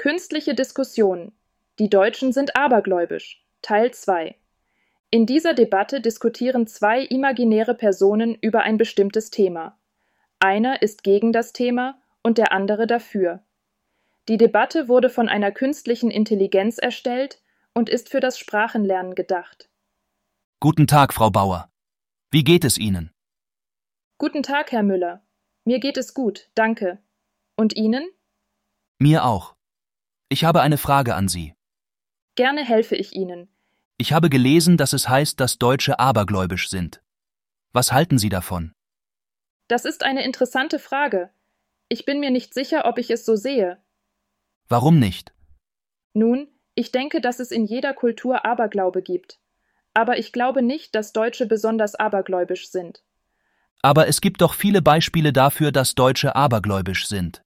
Künstliche Diskussion. Die Deutschen sind abergläubisch. Teil 2. In dieser Debatte diskutieren zwei imaginäre Personen über ein bestimmtes Thema. Einer ist gegen das Thema und der andere dafür. Die Debatte wurde von einer künstlichen Intelligenz erstellt und ist für das Sprachenlernen gedacht. Guten Tag, Frau Bauer. Wie geht es Ihnen? Guten Tag, Herr Müller. Mir geht es gut, danke. Und Ihnen? Mir auch. Ich habe eine Frage an Sie. Gerne helfe ich Ihnen. Ich habe gelesen, dass es heißt, dass Deutsche abergläubisch sind. Was halten Sie davon? Das ist eine interessante Frage. Ich bin mir nicht sicher, ob ich es so sehe. Warum nicht? Nun, ich denke, dass es in jeder Kultur Aberglaube gibt. Aber ich glaube nicht, dass Deutsche besonders abergläubisch sind. Aber es gibt doch viele Beispiele dafür, dass Deutsche abergläubisch sind.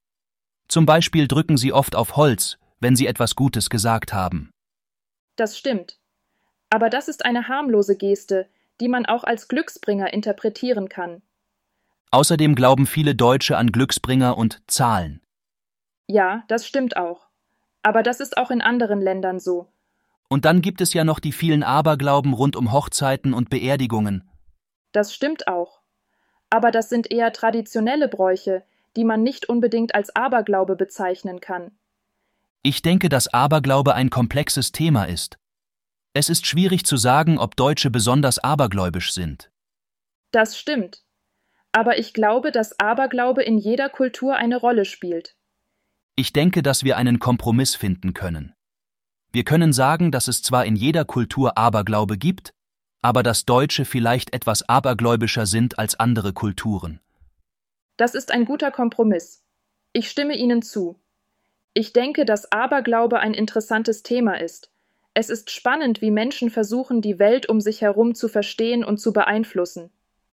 Zum Beispiel drücken sie oft auf Holz, wenn sie etwas Gutes gesagt haben. Das stimmt. Aber das ist eine harmlose Geste, die man auch als Glücksbringer interpretieren kann. Außerdem glauben viele Deutsche an Glücksbringer und Zahlen. Ja, das stimmt auch. Aber das ist auch in anderen Ländern so. Und dann gibt es ja noch die vielen Aberglauben rund um Hochzeiten und Beerdigungen. Das stimmt auch. Aber das sind eher traditionelle Bräuche, die man nicht unbedingt als Aberglaube bezeichnen kann. Ich denke, dass Aberglaube ein komplexes Thema ist. Es ist schwierig zu sagen, ob Deutsche besonders abergläubisch sind. Das stimmt. Aber ich glaube, dass Aberglaube in jeder Kultur eine Rolle spielt. Ich denke, dass wir einen Kompromiss finden können. Wir können sagen, dass es zwar in jeder Kultur Aberglaube gibt, aber dass Deutsche vielleicht etwas abergläubischer sind als andere Kulturen. Das ist ein guter Kompromiss. Ich stimme Ihnen zu. Ich denke, dass Aberglaube ein interessantes Thema ist. Es ist spannend, wie Menschen versuchen, die Welt um sich herum zu verstehen und zu beeinflussen.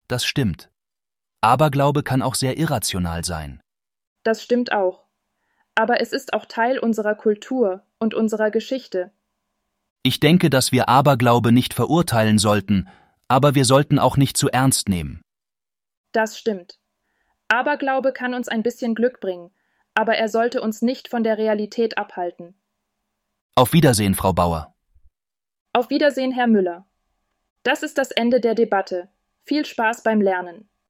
Das stimmt. Aberglaube kann auch sehr irrational sein. Das stimmt auch. Aber es ist auch Teil unserer Kultur und unserer Geschichte. Ich denke, dass wir Aberglaube nicht verurteilen sollten, aber wir sollten auch nicht zu ernst nehmen. Das stimmt. Aberglaube kann uns ein bisschen Glück bringen, aber er sollte uns nicht von der Realität abhalten. Auf Wiedersehen, Frau Bauer. Auf Wiedersehen, Herr Müller. Das ist das Ende der Debatte. Viel Spaß beim Lernen.